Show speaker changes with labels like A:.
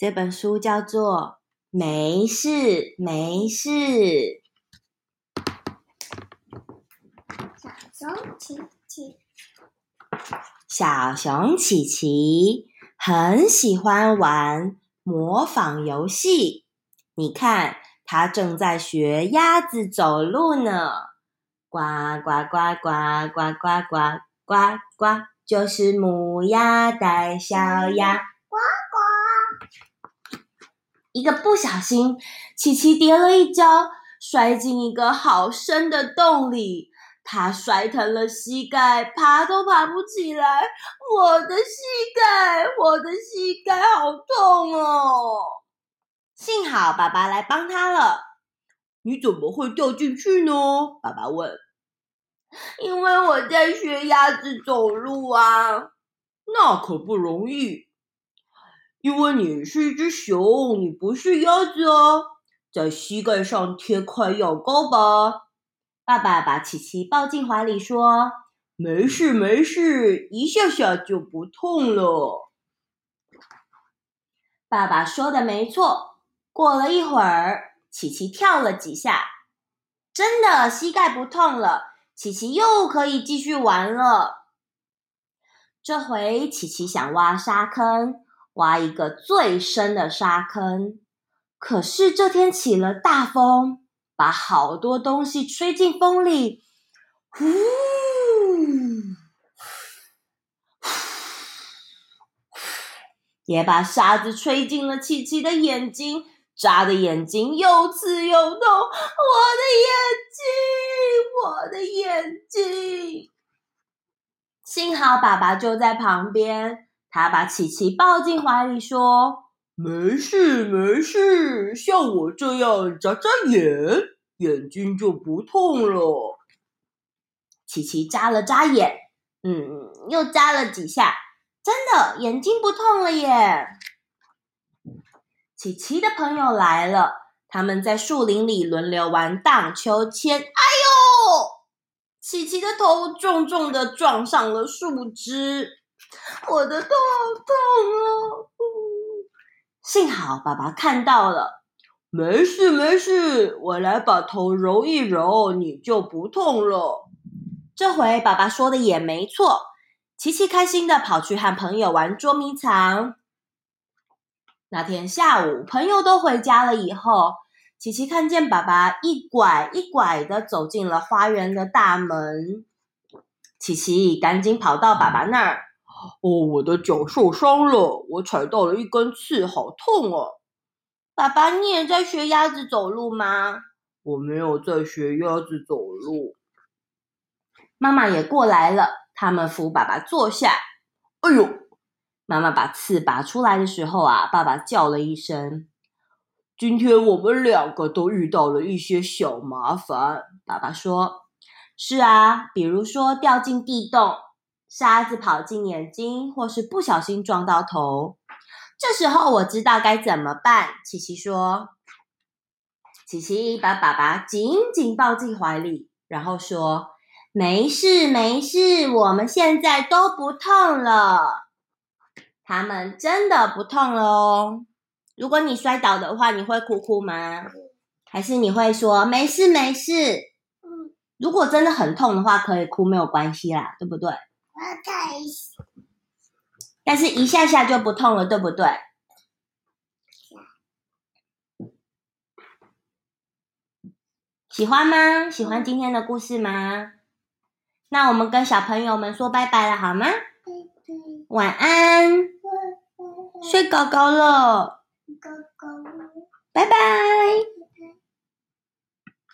A: 这本书叫做《没事没事》。
B: 小熊琪琪，
A: 小熊琪琪很喜欢玩模仿游戏。你看，他正在学鸭子走路呢。呱呱呱呱呱呱呱呱呱，就是母鸭带小
B: 鸭。
A: 一个不小心，琪琪跌了一跤，摔进一个好深的洞里。他摔疼了膝盖，爬都爬不起来。我的膝盖，我的膝盖好痛哦！幸好爸爸来帮他了。
C: 你怎么会掉进去呢？爸爸问。
A: 因为我在学鸭子走路啊。
C: 那可不容易，因为你是一只熊，你不是鸭子哦。在膝盖上贴块药膏吧。
A: 爸爸把琪琪抱进怀里，说：“
C: 没事，没事，一下下就不痛了。”
A: 爸爸说的没错。过了一会儿，琪琪跳了几下，真的膝盖不痛了。琪琪又可以继续玩了。这回琪琪想挖沙坑，挖一个最深的沙坑。可是这天起了大风。把好多东西吹进风里，呼，也把沙子吹进了琪琪的眼睛，扎的眼睛又刺又痛。我的眼睛，我的眼睛！幸好爸爸就在旁边，他把琪琪抱进怀里，说。
C: 没事没事，像我这样眨眨眼，眼睛就不痛了。
A: 琪琪眨了眨眼，嗯，又眨了几下，真的眼睛不痛了耶。琪琪的朋友来了，他们在树林里轮流玩荡秋千。哎呦，琪琪的头重重的撞上了树枝，我的头好痛哦。幸好爸爸看到了，
C: 没事没事，我来把头揉一揉，你就不痛了。
A: 这回爸爸说的也没错。琪琪开心的跑去和朋友玩捉迷藏。那天下午，朋友都回家了以后，琪琪看见爸爸一拐一拐的走进了花园的大门，琪琪赶紧跑到爸爸那儿。
C: 哦，我的脚受伤了，我踩到了一根刺，好痛哦！
A: 爸爸，你也在学鸭子走路吗？
C: 我没有在学鸭子走路。
A: 妈妈也过来了，他们扶爸爸坐下。
C: 哎呦！
A: 妈妈把刺拔出来的时候啊，爸爸叫了一声。
C: 今天我们两个都遇到了一些小麻烦。
A: 爸爸说：“是啊，比如说掉进地洞。”沙子跑进眼睛，或是不小心撞到头，这时候我知道该怎么办。琪琪说：“琪琪把爸爸紧紧抱进怀里，然后说：‘没事，没事，我们现在都不痛了。’他们真的不痛了哦。如果你摔倒的话，你会哭哭吗？还是你会说‘没事，没事’？嗯，如果真的很痛的话，可以哭，没有关系啦，对不对？”但是一下下就不痛了，对不对？喜欢吗？喜欢今天的故事吗？那我们跟小朋友们说拜拜了，好吗？晚安，睡高高了，拜拜。